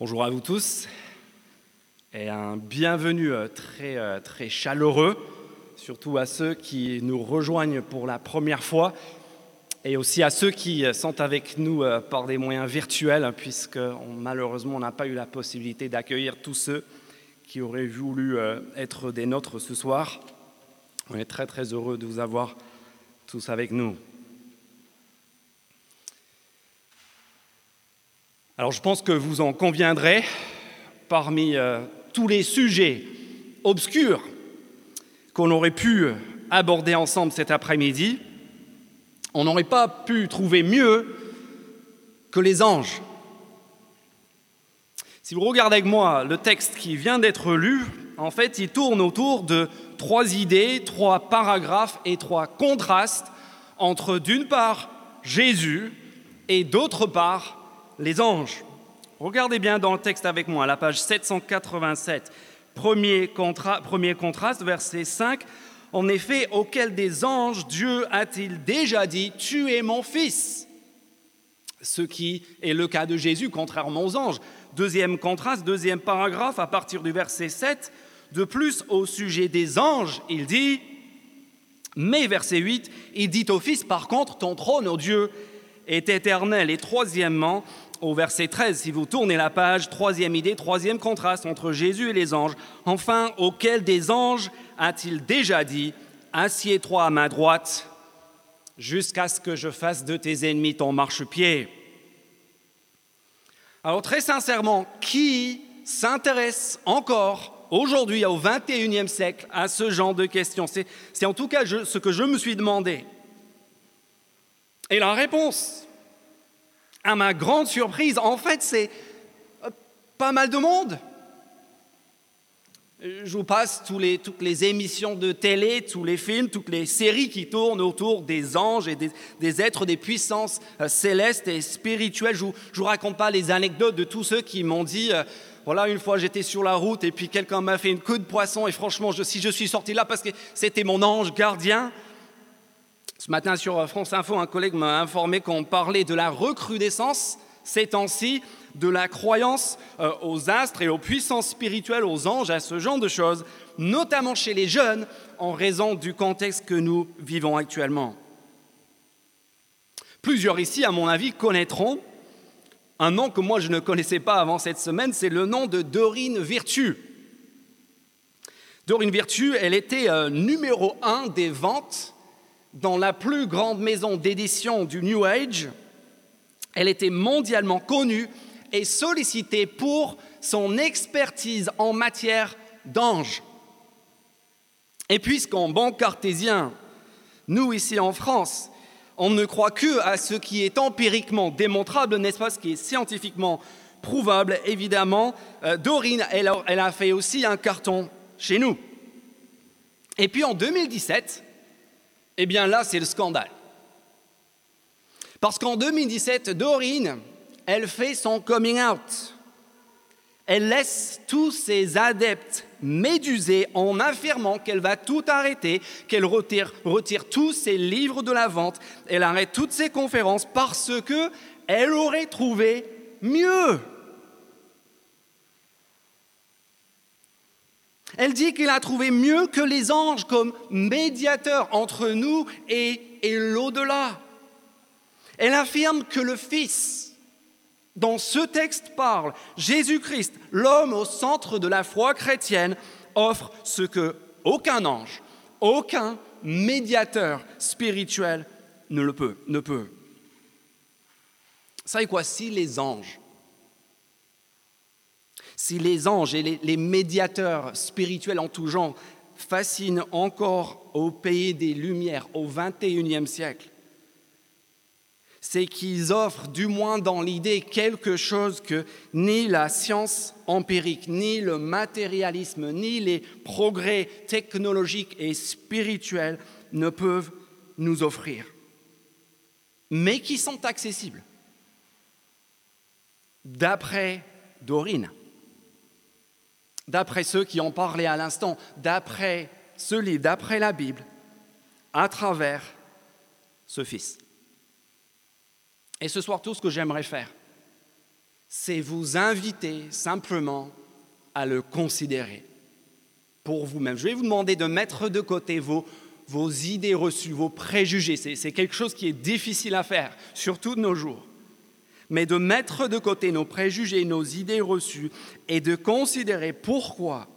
Bonjour à vous tous et un bienvenue euh, très, euh, très chaleureux, surtout à ceux qui nous rejoignent pour la première fois et aussi à ceux qui sont avec nous euh, par des moyens virtuels, puisque malheureusement on n'a pas eu la possibilité d'accueillir tous ceux qui auraient voulu être des nôtres ce soir. On est très très heureux de vous avoir tous avec nous. Alors je pense que vous en conviendrez, parmi euh, tous les sujets obscurs qu'on aurait pu aborder ensemble cet après-midi, on n'aurait pas pu trouver mieux que les anges. Si vous regardez avec moi le texte qui vient d'être lu, en fait, il tourne autour de trois idées, trois paragraphes et trois contrastes entre, d'une part, Jésus et d'autre part, les anges. Regardez bien dans le texte avec moi, à la page 787, premier, contraste, verset 5. En effet, auquel des anges Dieu a-t-il déjà dit, tu es mon fils Ce qui est le cas de Jésus, contrairement aux anges. Deuxième contraste, deuxième paragraphe, à partir du verset 7. De plus, au sujet des anges, il dit, mais verset 8, il dit au Fils, par contre, ton trône, ô Dieu, est éternel. Et troisièmement, au verset 13, si vous tournez la page, troisième idée, troisième contraste entre Jésus et les anges. Enfin, auquel des anges a-t-il déjà dit, assieds-toi à ma droite jusqu'à ce que je fasse de tes ennemis ton marchepied Alors très sincèrement, qui s'intéresse encore aujourd'hui, au 21e siècle, à ce genre de questions? C'est en tout cas ce que je me suis demandé. Et la réponse, à ma grande surprise, en fait, c'est euh, pas mal de monde. Je vous passe toutes les émissions de télé, tous les films, toutes les séries qui tournent autour des anges et des, êtres, des puissances euh, célestes et spirituelles. Je ne vous, raconte pas les anecdotes de tous ceux qui m'ont dit, euh, voilà, une fois j'étais sur la route et puis quelqu'un m'a fait une queue de poisson et franchement, si je suis sorti là parce que c'était mon ange gardien, ce matin sur France Info, un collègue m'a informé qu'on parlait de la recrudescence ces temps-ci, de la croyance euh, aux astres et aux puissances spirituelles, aux anges, à ce genre de choses, notamment chez les jeunes, en raison du contexte que nous vivons actuellement. Plusieurs ici, à mon avis, connaîtront un nom que moi je ne connaissais pas avant cette semaine, c'est le nom de Dorine Virtue. Dorine Virtue, elle était euh, numéro un des ventes dans la plus grande maison d'édition du New Age. Elle était mondialement connue et sollicitée pour son expertise en matière d'anges. Et puisqu'en bon cartésien, nous ici en France, on ne croit que à ce qui est empiriquement démontrable, n'est-ce pas, ce qui est scientifiquement prouvable, évidemment, euh, Dorine, elle a, elle a fait aussi un carton chez nous. Et puis en 2017, eh bien là, c'est le scandale. Parce qu'en 2017, Dorine, elle fait son coming out. Elle laisse tous ses adeptes médusés en affirmant qu'elle va tout arrêter, qu'elle retire, tous ses livres de la vente, elle arrête toutes ses conférences parce que elle aurait trouvé mieux. Elle dit qu'il a trouvé mieux que les anges comme médiateur entre nous et, l'au-delà. Elle affirme que le Fils, dont ce texte parle, Jésus-Christ, l'homme au centre de la foi chrétienne, offre ce que aucun ange, aucun médiateur spirituel ne le peut, ne peut. Savez quoi, si les anges si les anges et les, médiateurs spirituels en tout genre fascinent encore au pays des Lumières au XXIe siècle, c'est qu'ils offrent, du moins dans l'idée, quelque chose que ni la science empirique, ni le matérialisme, ni les progrès technologiques et spirituels ne peuvent nous offrir, mais qui sont accessibles. D'après Dorine, d'après ceux qui ont parlé à l'instant, d'après ce livre, d'après la Bible, à travers ce Fils. Et ce soir, tout ce que j'aimerais faire, c'est vous inviter simplement à le considérer pour vous-même. Je vais vous demander de mettre de côté vos, idées reçues, vos préjugés. C'est quelque chose qui est difficile à faire, surtout de nos jours. Mais de mettre de côté nos préjugés, nos idées reçues et de considérer pourquoi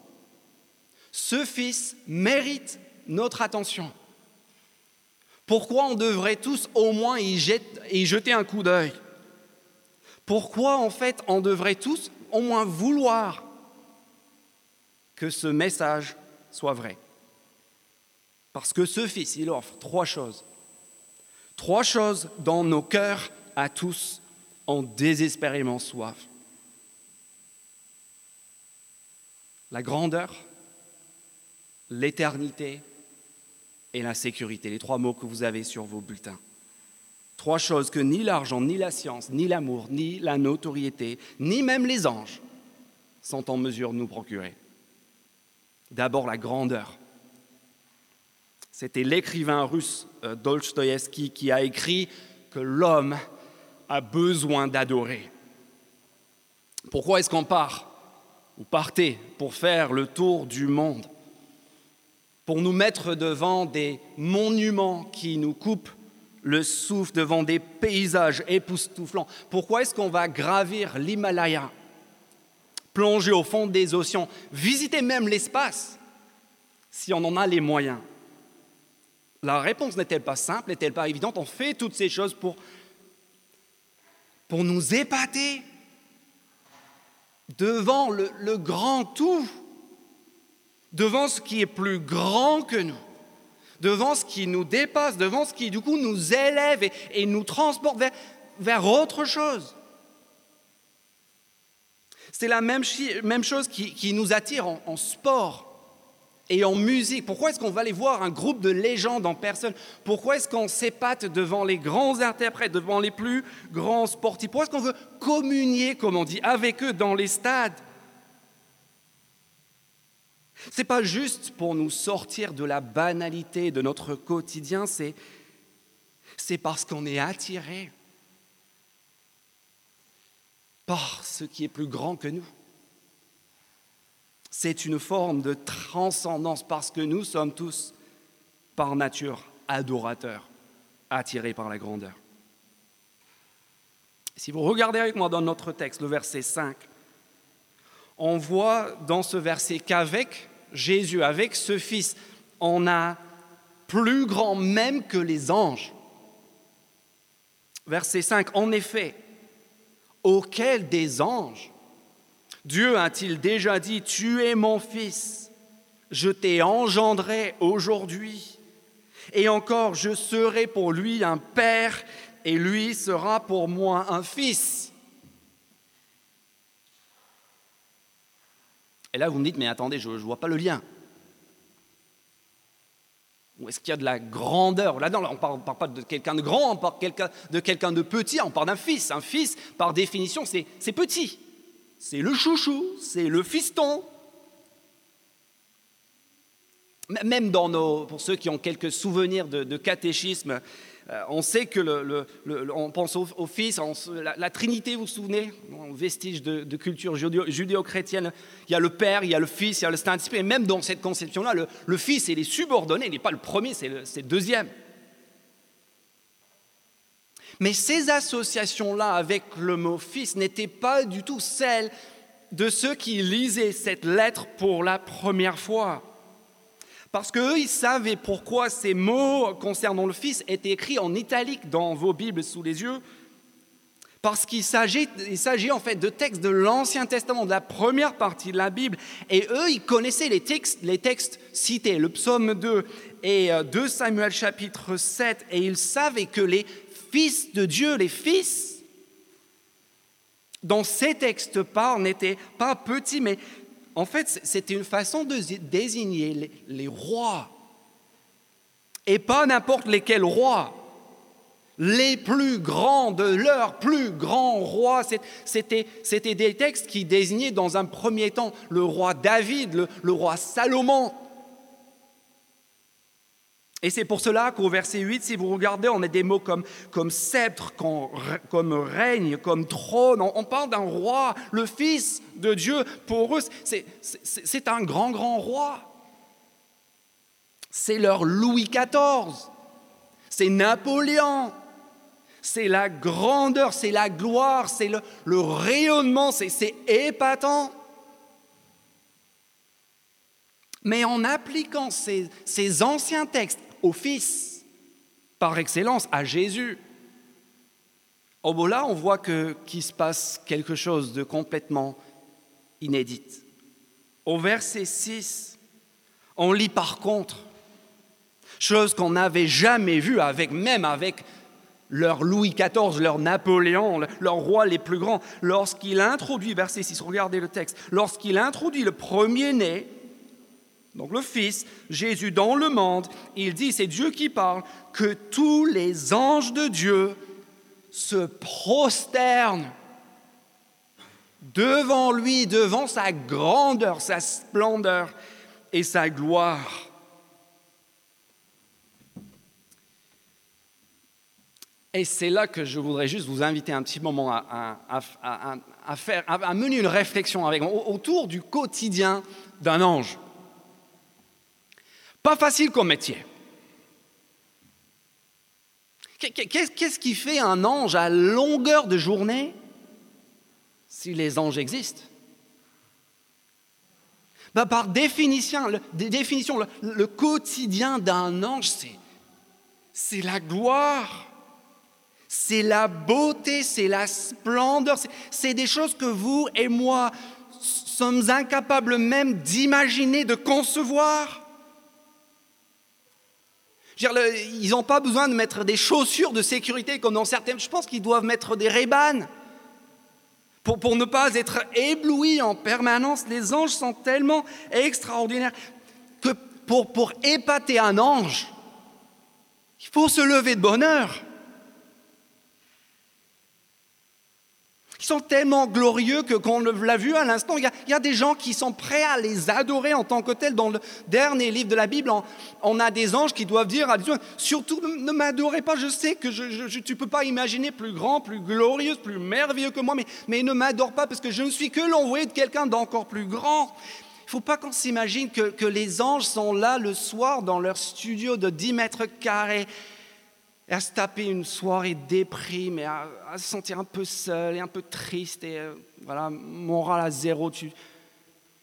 ce Fils mérite notre attention. Pourquoi on devrait tous au moins y jeter un coup d'œil? Pourquoi en fait on devrait tous au moins vouloir que ce message soit vrai? Parce que ce Fils, il offre trois choses. Trois choses dans nos cœurs à tous en désespérément soif. La grandeur, l'éternité et la sécurité, les trois mots que vous avez sur vos bulletins. Trois choses que ni l'argent, ni la science, ni l'amour, ni la notoriété, ni même les anges sont en mesure de nous procurer. D'abord la grandeur. C'était l'écrivain russe euh, Dostoïevski qui a écrit que l'homme a besoin d'adorer. Pourquoi est-ce qu'on part ou partez pour faire le tour du monde? Pour nous mettre devant des monuments qui nous coupent le souffle, devant des paysages époustouflants. Pourquoi est-ce qu'on va gravir l'Himalaya? Plonger au fond des océans, visiter même l'espace, si on en a les moyens. La réponse n'est-elle pas simple, n'est-elle pas évidente? On fait toutes ces choses pour, pour nous épater devant le, grand tout, devant ce qui est plus grand que nous, devant ce qui nous dépasse, devant ce qui du coup nous élève et, nous transporte vers, vers autre chose. C'est la même, chose qui, nous attire en, sport et en musique. Pourquoi est-ce qu'on va aller voir un groupe de légendes en personne? Pourquoi est-ce qu'on s'épate devant les grands interprètes, devant les plus grands sportifs? Pourquoi est-ce qu'on veut communier, comme on dit, avec eux dans les stades? Ce n'est pas juste pour nous sortir de la banalité de notre quotidien, c'est parce qu'on est attiré par ce qui est plus grand que nous. C'est une forme de transcendance parce que nous sommes tous, par nature, adorateurs, attirés par la grandeur. Si vous regardez avec moi dans notre texte, le verset 5, on voit dans ce verset qu'avec Jésus, avec ce Fils, on a plus grand même que les anges. Verset 5, en effet, auquel des anges Dieu a-t-il déjà dit, tu es mon fils, je t'ai engendré aujourd'hui, et encore je serai pour lui un père, et lui sera pour moi un fils. Et là, vous me dites, mais attendez, je ne vois pas le lien. Ou est-ce qu'il y a de la grandeur? Là, non, on ne parle, pas de quelqu'un de grand, on parle de quelqu'un de petit, on parle d'un fils. Un fils, par définition, c'est petit. C'est le chouchou, c'est le fiston. Même dans nos, pour ceux qui ont quelques souvenirs de catéchisme, euh, on sait que le, on pense au, Fils, la, Trinité, vous vous souvenez, vestige de, culture judéo-chrétienne. Il y a le Père, il y a le Fils, il y a le Saint-Esprit. Et même dans cette conception-là, le, Fils est les subordonnés, il n'est pas le premier, c'est le, deuxième. Mais ces associations-là avec le mot Fils n'étaient pas du tout celles de ceux qui lisaient cette lettre pour la première fois. Parce qu'eux, ils savaient pourquoi ces mots concernant le Fils étaient écrits en italique dans vos Bibles sous les yeux. Parce qu'il s'agit, en fait de textes de l'Ancien Testament, de la première partie de la Bible. Et eux, ils connaissaient les textes, cités, le psaume 2 et 2 euh, Samuel chapitre 7. Et ils savaient que les fils de Dieu, les fils, dont ces textes parlent, n'étaient pas petits, mais en fait, c'était une façon de désigner les, rois. Et pas n'importe lesquels rois. Les plus grands de leurs plus grands rois. C'était des textes qui désignaient dans un premier temps le roi David, le, roi Salomon. Et c'est pour cela qu'au verset 8, si vous regardez, on a des mots comme, comme sceptre, comme règne, comme trône. On, parle d'un roi, le Fils de Dieu. Pour eux, c'est un grand, grand roi. C'est leur Louis XIV. C'est Napoléon. C'est la grandeur, c'est la gloire, c'est le, le rayonnement, c'est épatant. Mais en appliquant ces, ces anciens textes au Fils, par excellence, à Jésus. Au bout là, on voit qu'il se passe quelque chose de complètement inédit. Au verset 6, on lit par contre, chose qu'on n'avait jamais vue, avec, même avec leur Louis XIV, leur Napoléon, leurs rois les plus grands, lorsqu'il introduit, verset 6, regardez le texte, lorsqu'il introduit le premier-né, donc le Fils, Jésus dans le monde, il dit, c'est Dieu qui parle, que tous les anges de Dieu se prosternent devant lui, devant sa grandeur, sa splendeur et sa gloire. Et c'est là que je voudrais juste vous inviter un petit moment à, mener une réflexion avec autour du quotidien d'un ange. Pas facile comme métier. Qu'est-ce qui fait un ange à longueur de journée si les anges existent? Bah, Par définition, le, définition, le, quotidien d'un ange, c'est la gloire, c'est la beauté, c'est la splendeur, c'est des choses que vous et moi sommes incapables même d'imaginer, de concevoir ils n'ont pas besoin de mettre des chaussures de sécurité comme dans certaines. Je pense qu'ils doivent mettre des rébanes pour, ne pas être éblouis en permanence. Les anges sont tellement extraordinaires que pour, épater un ange, il faut se lever de bonheur. Sont tellement glorieux que, qu'on l'a vu à l'instant, il, y, a, des gens qui sont prêts à les adorer en tant que tels. Dans le dernier livre de la Bible, on, a des anges qui doivent dire à Dieu, surtout ne m'adorez pas, je sais que tu ne peux pas imaginer plus grand, plus glorieux, plus merveilleux que moi, mais, mais ne m'adore pas parce que je ne suis que l'envoyé de quelqu'un d'encore plus grand. Il ne faut pas qu'on s'imagine que, que les anges sont là le soir dans leur studio de 10 mètres carrés à se taper une soirée déprime et à, se sentir un peu seul et un peu triste et euh, voilà, moral à zéro. Tu,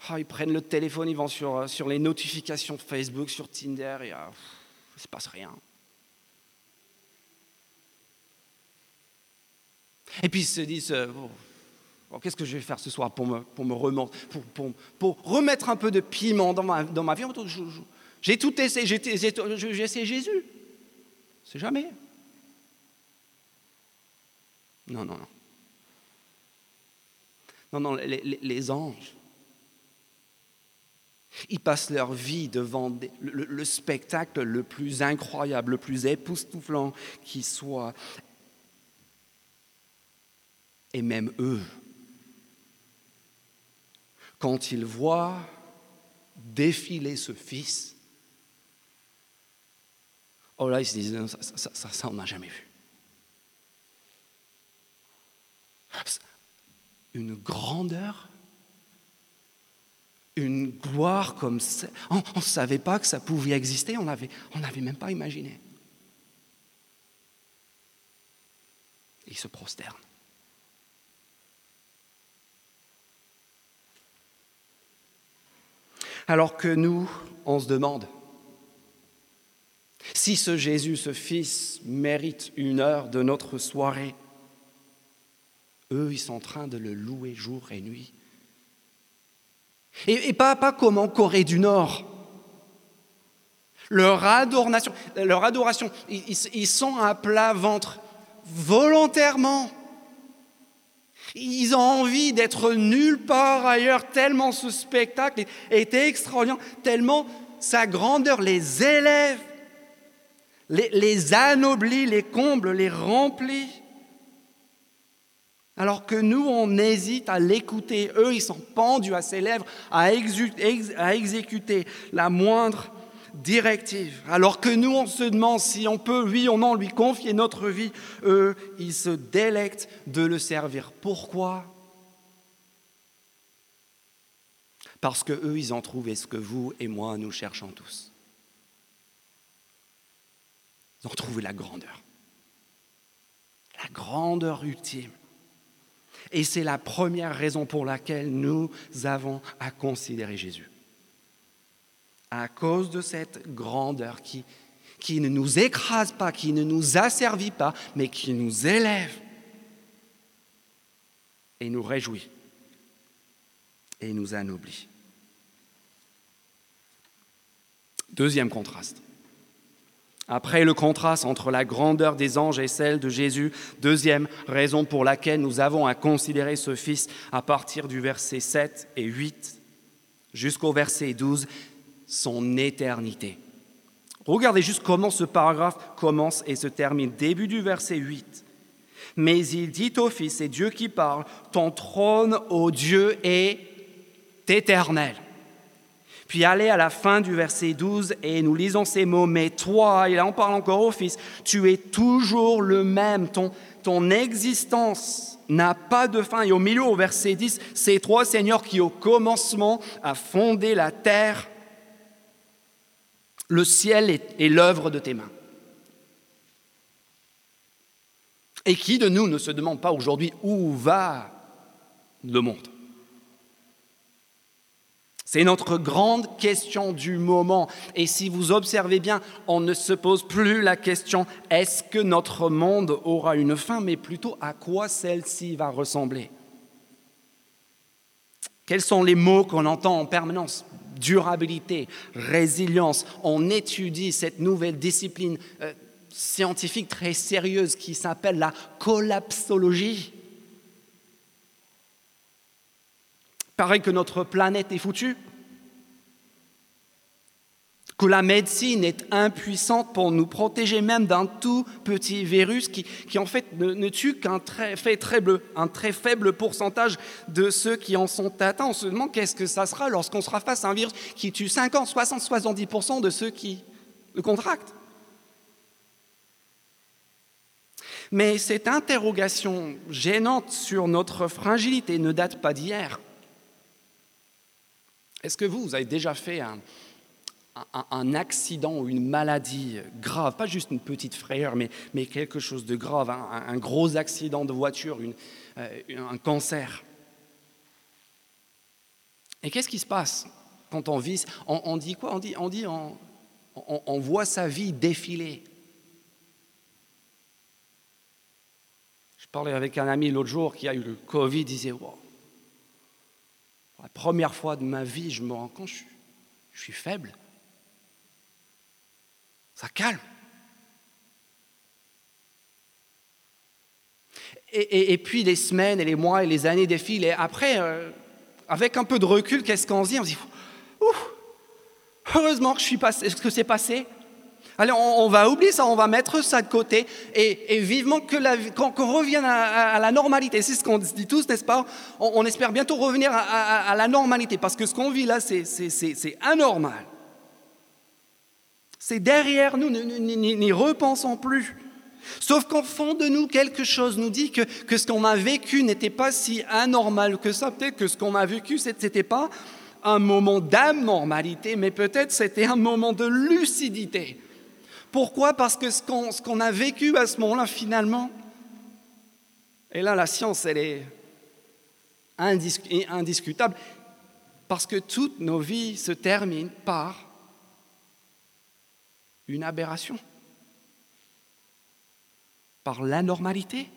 ah, ils prennent le téléphone, ils vont sur, euh, sur les notifications Facebook, sur Tinder et ah, il ne se passe rien. Et puis ils se disent, euh, oh, qu'est-ce que je vais faire ce soir pour me, pour me pour, pour, pour, remettre un peu de piment dans ma, dans ma vie? J'ai tout essayé, j'ai essayé Jésus. C'est jamais. Non, non, non. Non, non, les, anges, ils passent leur vie devant le, spectacle le plus incroyable, le plus époustouflant qui soit. Et même eux, quand ils voient défiler ce Fils, Oh là, ils se disent, ça, ça, on n'a jamais vu. Une grandeur, une gloire comme ça. On ne savait pas que ça pouvait exister, on n'avait on même pas imaginé. Ils se prosternent. Alors que nous, on se demande, si ce Jésus, ce Fils, mérite une heure de notre soirée, eux, ils sont en train de le louer jour et nuit. Et, pas, pas comme en Corée du Nord. Leur adoration, ils, ils sont à plat ventre volontairement. Ils ont envie d'être nulle part ailleurs, tellement ce spectacle est extraordinaire, tellement sa grandeur les élève les, anoblit, les comble, les remplit. Alors que nous, on hésite à l'écouter. Eux, ils sont pendus à ses lèvres, à, exécuter la moindre directive. Alors que nous, on se demande si on peut, oui ou non, lui confier notre vie, eux, ils se délectent de le servir. Pourquoi? Parce que eux, ils ont trouvé ce que vous et moi, nous cherchons tous. Ils ont trouvé la grandeur. La grandeur ultime. Et c'est la première raison pour laquelle nous avons à considérer Jésus. À cause de cette grandeur qui, qui ne nous écrase pas, qui ne nous asservit pas, mais qui nous élève et nous réjouit et nous anoblit. Deuxième contraste. Après le contraste entre la grandeur des anges et celle de Jésus, deuxième raison pour laquelle nous avons à considérer ce Fils à partir du verset 7 et 8 jusqu'au verset 12, son éternité. Regardez juste comment ce paragraphe commence et se termine. Début du verset 8. Mais il dit au Fils, c'est Dieu qui parle, ton trône, ô Dieu, est éternel. Puis allez à la fin du verset 12 et nous lisons ces mots, mais toi, et là on parle encore au Fils, tu es toujours le même, ton, existence n'a pas de fin. Et au milieu, au verset 10, c'est toi, Seigneur, qui au commencement a fondé la terre, le ciel est, est l'œuvre de tes mains. Et qui de nous ne se demande pas aujourd'hui où va le monde? C'est notre grande question du moment. Et si vous observez bien, on ne se pose plus la question est-ce que notre monde aura une fin, mais plutôt à quoi celle-ci va ressembler? Quels sont les mots qu'on entend en permanence? Durabilité, résilience. On étudie cette nouvelle discipline euh, scientifique très sérieuse qui s'appelle la collapsologie. Paraît que notre planète est foutue, que la médecine est impuissante pour nous protéger même d'un tout petit virus qui, en fait ne, tue qu'un très, un très faible pourcentage de ceux qui en sont atteints. On se demande qu'est-ce que ça sera lorsqu'on sera face à un virus qui tue 50, 60, 70% de ceux qui le contractent. Mais cette interrogation gênante sur notre fragilité ne date pas d'hier. Est-ce que vous, vous avez déjà fait un, accident ou une maladie grave, pas juste une petite frayeur, mais, quelque chose de grave, un, gros accident de voiture, euh, un cancer? Et qu'est-ce qui se passe quand on vit on, dit quoi? On dit, on, on, voit sa vie défiler. Je parlais avec un ami l'autre jour qui a eu le Covid, il disait wow, la première fois de ma vie, je me rends compte, je, suis faible. Ça calme. Et, puis les semaines et les mois et les années défilent. Et après, euh, avec un peu de recul, qu'est-ce qu'on se dit? On se dit, heureusement que je suis passé, ce que c'est passé. Allez, on, va oublier ça, on va mettre ça de côté et, vivement que qu'on, revienne à, la normalité. C'est ce qu'on dit tous, n'est-ce pas? On, espère bientôt revenir à, la normalité parce que ce qu'on vit là, c'est, anormal. C'est derrière nous, n'y repensons plus. Sauf qu'en fond de nous, quelque chose nous dit que, que ce qu'on a vécu n'était pas si anormal que ça. Peut-être que ce qu'on a vécu, ce n'était pas un moment d'anormalité, mais peut-être c'était un moment de lucidité. Pourquoi? Parce que ce qu'on a vécu à ce moment-là, finalement, et là la science, elle est indiscutable, parce que toutes nos vies se terminent par une aberration, par l'anormalité.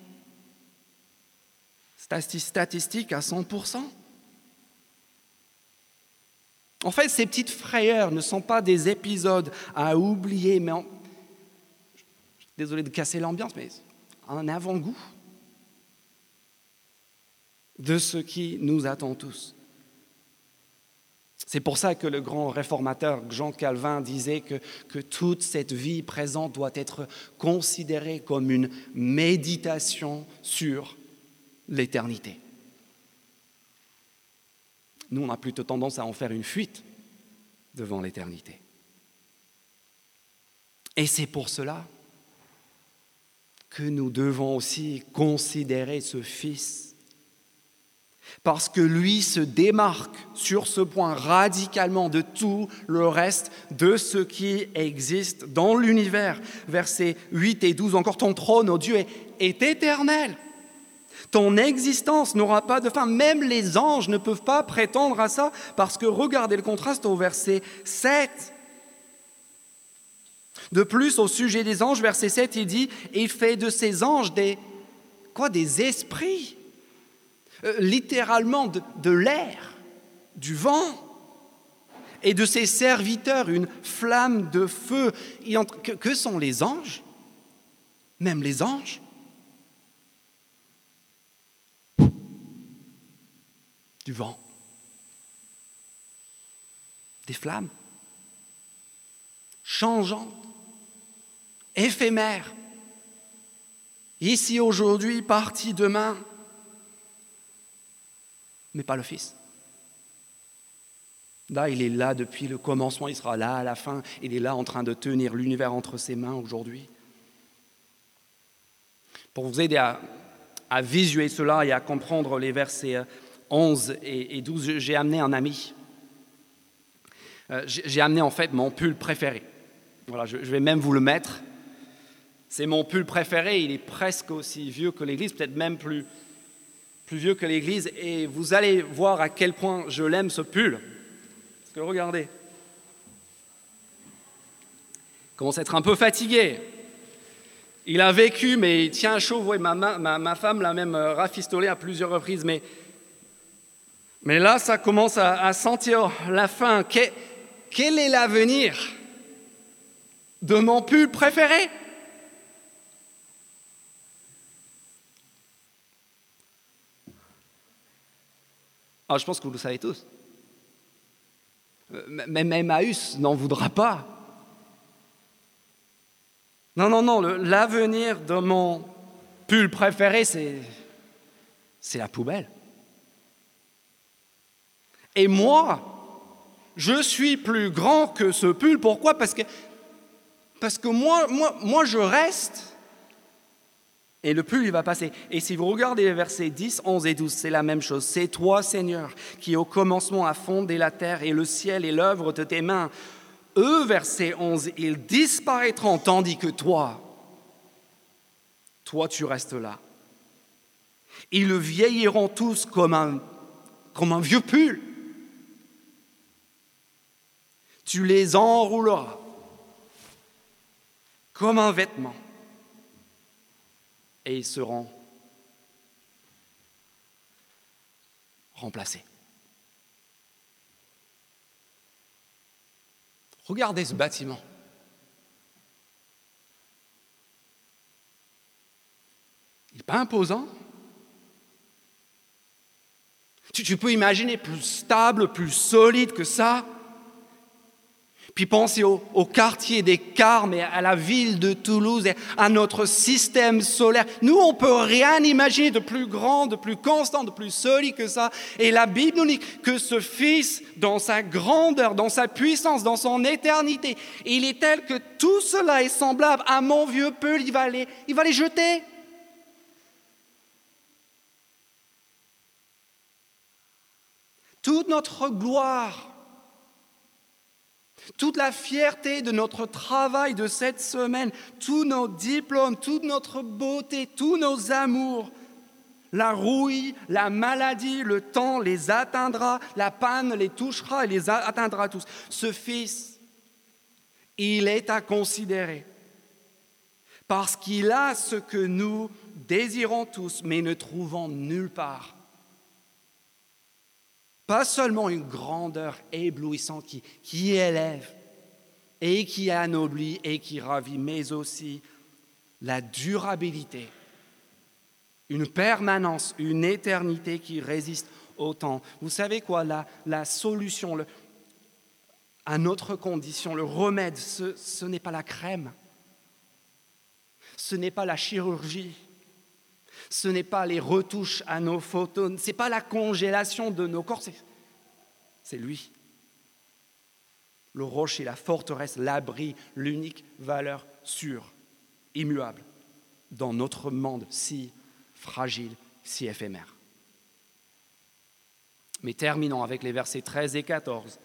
Statistique à 100%. En fait, ces petites frayeurs ne sont pas des épisodes à oublier, mais désolé de casser l'ambiance, mais un avant-goût de ce qui nous attend tous. C'est pour ça que le grand réformateur Jean Calvin disait que, que, toute cette vie présente doit être considérée comme une méditation sur l'éternité. Nous, on a plutôt tendance à en faire une fuite devant l'éternité. Et c'est pour cela que nous devons aussi considérer ce Fils. Parce que lui se démarque sur ce point radicalement de tout le reste de ce qui existe dans l'univers. Versets 8 et 12 encore, ton trône, ô Dieu, est, est éternel. Ton existence n'aura pas de fin. Même les anges ne peuvent pas prétendre à ça, parce que regardez le contraste au verset 7. De plus, au sujet des anges, verset 7, il dit, il fait de ces anges des, quoi, des esprits, euh, littéralement de, l'air, du vent, et de ses serviteurs une flamme de feu. Que, que sont les anges? Même les anges? Du vent, des flammes. Changeantes, éphémères, ici aujourd'hui, parti demain, mais pas le Fils. Là, il est là depuis le commencement, il sera là à la fin, il est là en train de tenir l'univers entre ses mains aujourd'hui. Pour vous aider à, visuer cela et à comprendre les versets 11 et 12, j'ai amené un ami. Euh, j'ai amené en fait mon pull préféré. Voilà, je vais même vous le mettre. C'est mon pull préféré, il est presque aussi vieux que l'Église, peut-être même plus, plus vieux que l'Église, et vous allez voir à quel point je l'aime ce pull. Parce que regardez, il commence à être un peu fatigué. Il a vécu, mais il tient chaud. Vous voyez, ma, ma, ma femme l'a même euh, rafistolé à plusieurs reprises, mais mais là, ça commence à, sentir la fin. quel est l'avenir de mon pull préféré? Ah, Je pense que vous le savez tous. Euh, même Emmaüs n'en voudra pas. Non, non, non, l'avenir de mon pull préféré, c'est la poubelle. Et moi, je suis plus grand que ce pull. Pourquoi? Parce que, parce que moi, moi, moi, je reste et le pull, il va passer. Et si vous regardez les versets 10, 11 et 12, c'est la même chose. C'est toi, Seigneur, qui au commencement a fondé la terre et le ciel et l'œuvre de tes mains. Eux, verset 11, ils disparaîtront tandis que toi, toi, tu restes là. Ils vieilliront tous comme un, comme un vieux pull tu les enrouleras comme un vêtement et ils seront remplacés. Regardez ce bâtiment. Il n'est pas imposant. Tu, tu, peux imaginer plus stable, plus solide que ça. Puis pensez au, quartier des Carmes et à la ville de Toulouse et à notre système solaire. Nous, on peut rien imaginer de plus grand, de plus constant, de plus solide que ça. Et la Bible nous dit que ce Fils, dans sa grandeur, dans sa puissance, dans son éternité, il est tel que tout cela est semblable à mon vieux Peul. Il va les jeter. Toute notre gloire toute la fierté de notre travail de cette semaine, tous nos diplômes, toute notre beauté, tous nos amours, la rouille, la maladie, le temps les atteindra, la panne les touchera et les atteindra tous. Ce Fils, il est à considérer parce qu'il a ce que nous désirons tous, mais ne trouvons nulle part. Pas seulement une grandeur éblouissante qui, qui élève et qui anoblit et qui ravit, mais aussi la durabilité, une permanence, une éternité qui résiste au temps. Vous savez quoi, la, la solution le, à notre condition, le remède, ce, ce n'est pas la crème, ce n'est pas la chirurgie, ce n'est pas les retouches à nos photos, ce n'est pas la congélation de nos corps, c'est lui. le rocher, la forteresse, l'abri, l'unique valeur sûre, immuable, dans notre monde si fragile, si éphémère. Mais terminons avec les versets 13 et 14.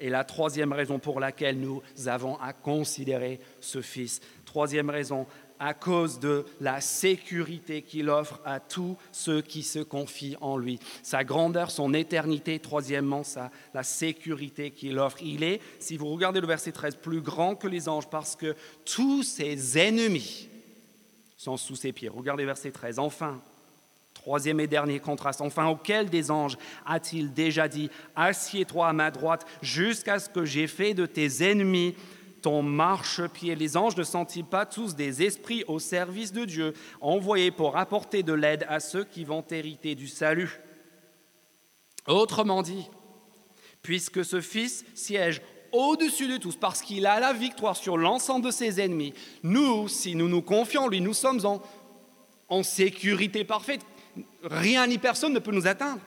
Et la troisième raison pour laquelle nous avons à considérer ce Fils. Troisième raison, à cause de la sécurité qu'il offre à tous ceux qui se confient en lui. Sa grandeur, son éternité, troisièmement, sa, la sécurité qu'il offre. Il est, si vous regardez le verset 13, plus grand que les anges parce que tous ses ennemis sont sous ses pieds. Regardez verset 13. Enfin, troisième et dernier contraste, enfin, auquel des anges a-t-il déjà dit, assieds-toi à ma droite jusqu'à ce que j'ai fait de tes ennemis ton marchepied. Les anges ne sont-ils pas tous des esprits au service de Dieu, envoyés pour apporter de l'aide à ceux qui vont hériter du salut Autrement dit, puisque ce Fils siège au-dessus de tous, parce qu'il a la victoire sur l'ensemble de ses ennemis, nous, si nous nous confions en lui, nous sommes en, en sécurité parfaite. Rien ni personne ne peut nous atteindre.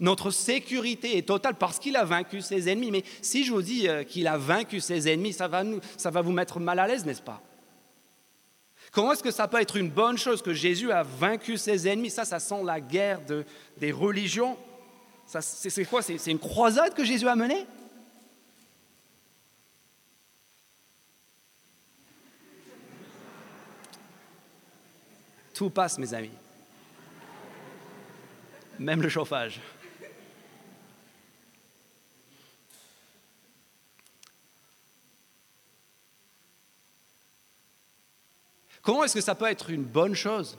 Notre sécurité est totale parce qu'il a vaincu ses ennemis. Mais si je vous dis euh, qu'il a vaincu ses ennemis, ça va, ça va vous mettre mal à l'aise, n'est-ce pas? Comment est-ce que ça peut être une bonne chose que Jésus a vaincu ses ennemis? Ça, ça sent la guerre des religions. C'est quoi? C'est une croisade que Jésus a menée? Tout passe, mes amis. Même le chauffage. Comment est-ce que ça peut être une bonne chose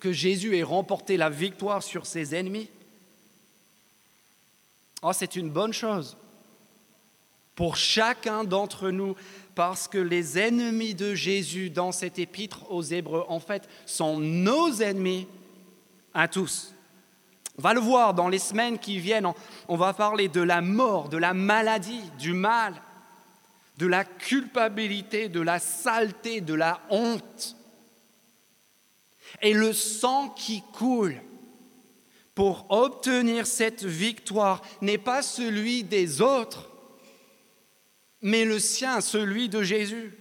que, Jésus ait remporté la victoire sur ses ennemis? Oh, C'est une bonne chose pour chacun d'entre nous, parce que les ennemis de Jésus dans cet épître aux Hébreux, en fait, sont nos ennemis à tous. On va le voir dans les semaines qui viennent, on va parler de la mort, de la maladie, du mal, de la culpabilité, de la saleté, de la honte. Et le sang qui coule pour obtenir cette victoire n'est pas celui des autres, mais le sien, celui de Jésus.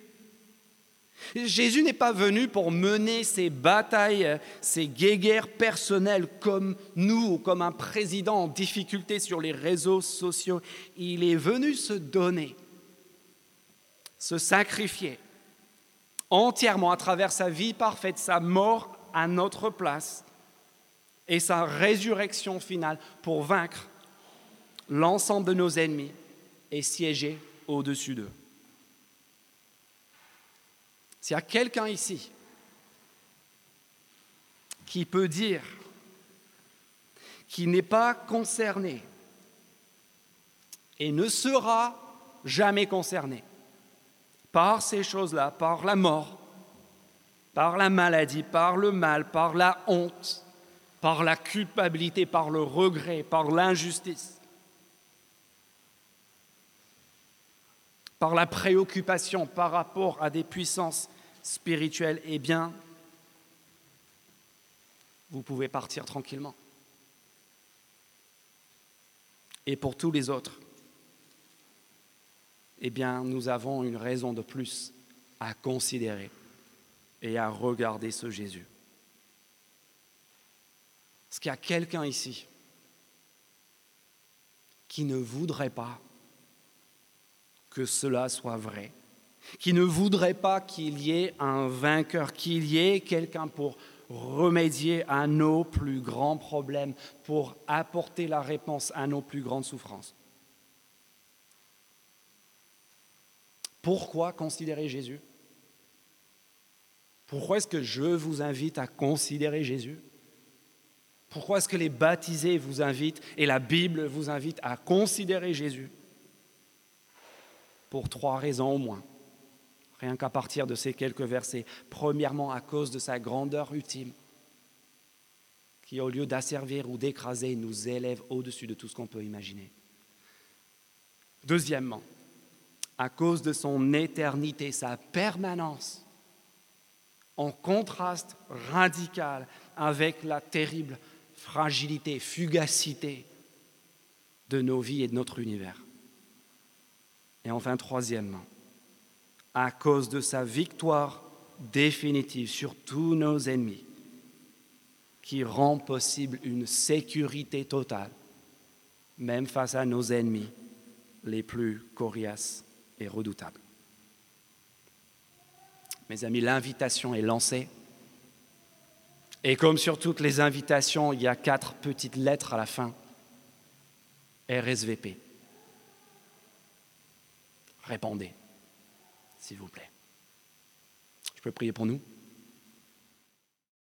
Jésus n'est pas venu pour mener ses batailles, ses guéguerres personnelles comme nous ou comme un président en difficulté sur les réseaux sociaux. Il est venu se donner se sacrifier entièrement à travers sa vie parfaite, sa mort à notre place et sa résurrection finale pour vaincre l'ensemble de nos ennemis et siéger au-dessus d'eux. S'il y a quelqu'un ici qui peut dire qu'il n'est pas concerné et ne sera jamais concerné par ces choses-là, par la mort, par la maladie, par le mal, par la honte, par la culpabilité, par le regret, par l'injustice, par la préoccupation par rapport à des puissances spirituelles, eh bien, vous pouvez partir tranquillement. Et pour tous les autres, eh bien, nous avons une raison de plus à considérer et à regarder ce Jésus. Est-ce qu'il y a quelqu'un ici qui ne voudrait pas que cela soit vrai, qui ne voudrait pas qu'il y ait un vainqueur, qu'il y ait quelqu'un pour remédier à nos plus grands problèmes, pour apporter la réponse à nos plus grandes souffrances? Pourquoi considérer Jésus? Pourquoi est-ce que je vous invite à considérer Jésus? Pourquoi est-ce que les baptisés vous invitent et la Bible vous invite à considérer Jésus? Pour trois raisons au moins, rien qu'à partir de ces quelques versets. Premièrement, à cause de sa grandeur ultime, qui au lieu d'asservir ou d'écraser, nous élève au-dessus de tout ce qu'on peut imaginer. Deuxièmement, à cause de son éternité, sa permanence, en contraste radical avec la terrible fragilité, fugacité de nos vies et de notre univers. Et enfin, troisièmement, à cause de sa victoire définitive sur tous nos ennemis, qui rend possible une sécurité totale, même face à nos ennemis les plus coriaces et redoutables. Mes amis, l'invitation est lancée. Et comme sur toutes les invitations, il y a quatre petites lettres à la fin. RSVP. Répondez, s'il vous plaît. Je peux prier pour nous?